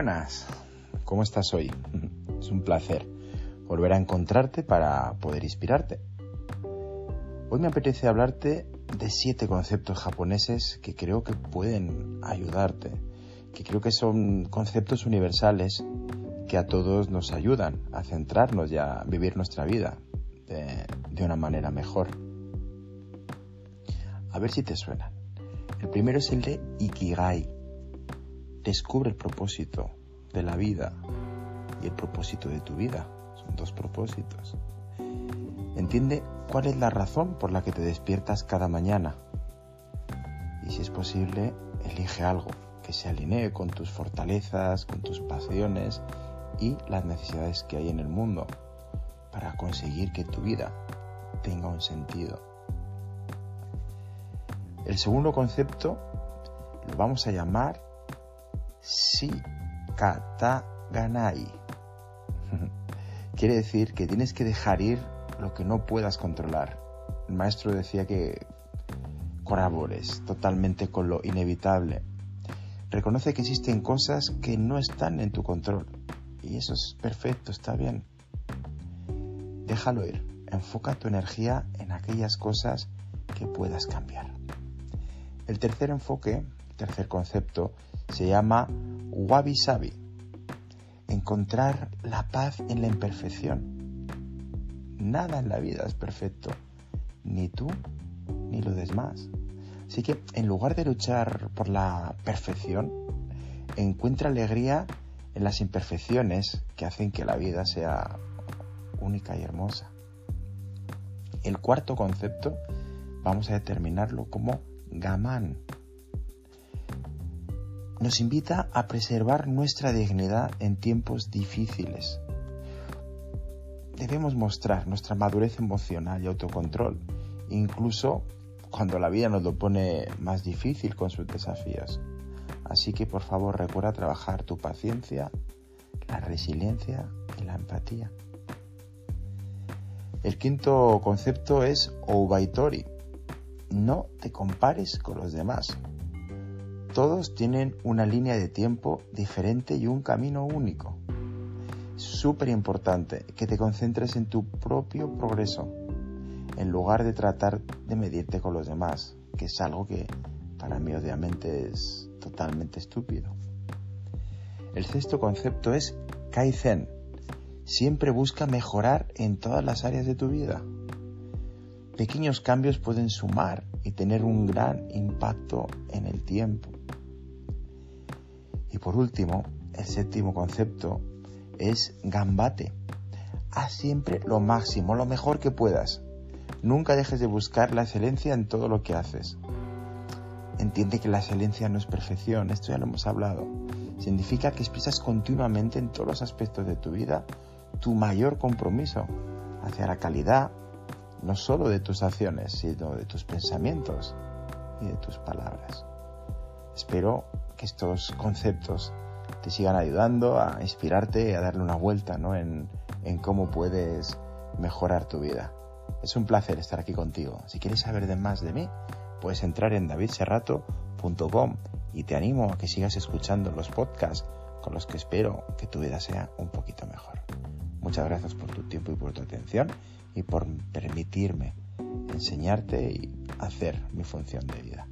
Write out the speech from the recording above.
buenas. ¿Cómo estás hoy? Es un placer volver a encontrarte para poder inspirarte. Hoy me apetece hablarte de siete conceptos japoneses que creo que pueden ayudarte, que creo que son conceptos universales que a todos nos ayudan a centrarnos y a vivir nuestra vida de, de una manera mejor. A ver si te suenan. El primero es el de Ikigai. Descubre el propósito de la vida y el propósito de tu vida. Son dos propósitos. Entiende cuál es la razón por la que te despiertas cada mañana. Y si es posible, elige algo que se alinee con tus fortalezas, con tus pasiones y las necesidades que hay en el mundo para conseguir que tu vida tenga un sentido. El segundo concepto lo vamos a llamar Shikataganai. Quiere decir que tienes que dejar ir lo que no puedas controlar. El maestro decía que colabores totalmente con lo inevitable. Reconoce que existen cosas que no están en tu control. Y eso es perfecto, está bien. Déjalo ir. Enfoca tu energía en aquellas cosas que puedas cambiar. El tercer enfoque, el tercer concepto, se llama wabi sabi. Encontrar la paz en la imperfección. Nada en la vida es perfecto, ni tú ni lo demás. Así que en lugar de luchar por la perfección, encuentra alegría en las imperfecciones que hacen que la vida sea única y hermosa. El cuarto concepto vamos a determinarlo como Gamán. Nos invita a preservar nuestra dignidad en tiempos difíciles. Debemos mostrar nuestra madurez emocional y autocontrol, incluso cuando la vida nos lo pone más difícil con sus desafíos. Así que por favor recuerda trabajar tu paciencia, la resiliencia y la empatía. El quinto concepto es Obaitori, no te compares con los demás. Todos tienen una línea de tiempo diferente y un camino único. Súper importante que te concentres en tu propio progreso, en lugar de tratar de medirte con los demás, que es algo que para mí obviamente es totalmente estúpido. El sexto concepto es Kaizen. Siempre busca mejorar en todas las áreas de tu vida pequeños cambios pueden sumar y tener un gran impacto en el tiempo. Por último, el séptimo concepto es gambate. Haz siempre lo máximo, lo mejor que puedas. Nunca dejes de buscar la excelencia en todo lo que haces. Entiende que la excelencia no es perfección, esto ya lo hemos hablado. Significa que expresas continuamente en todos los aspectos de tu vida tu mayor compromiso hacia la calidad, no solo de tus acciones, sino de tus pensamientos y de tus palabras. Espero que estos conceptos te sigan ayudando a inspirarte, a darle una vuelta ¿no? en, en cómo puedes mejorar tu vida. Es un placer estar aquí contigo. Si quieres saber de más de mí, puedes entrar en davidserrato.com y te animo a que sigas escuchando los podcasts con los que espero que tu vida sea un poquito mejor. Muchas gracias por tu tiempo y por tu atención y por permitirme enseñarte y hacer mi función de vida.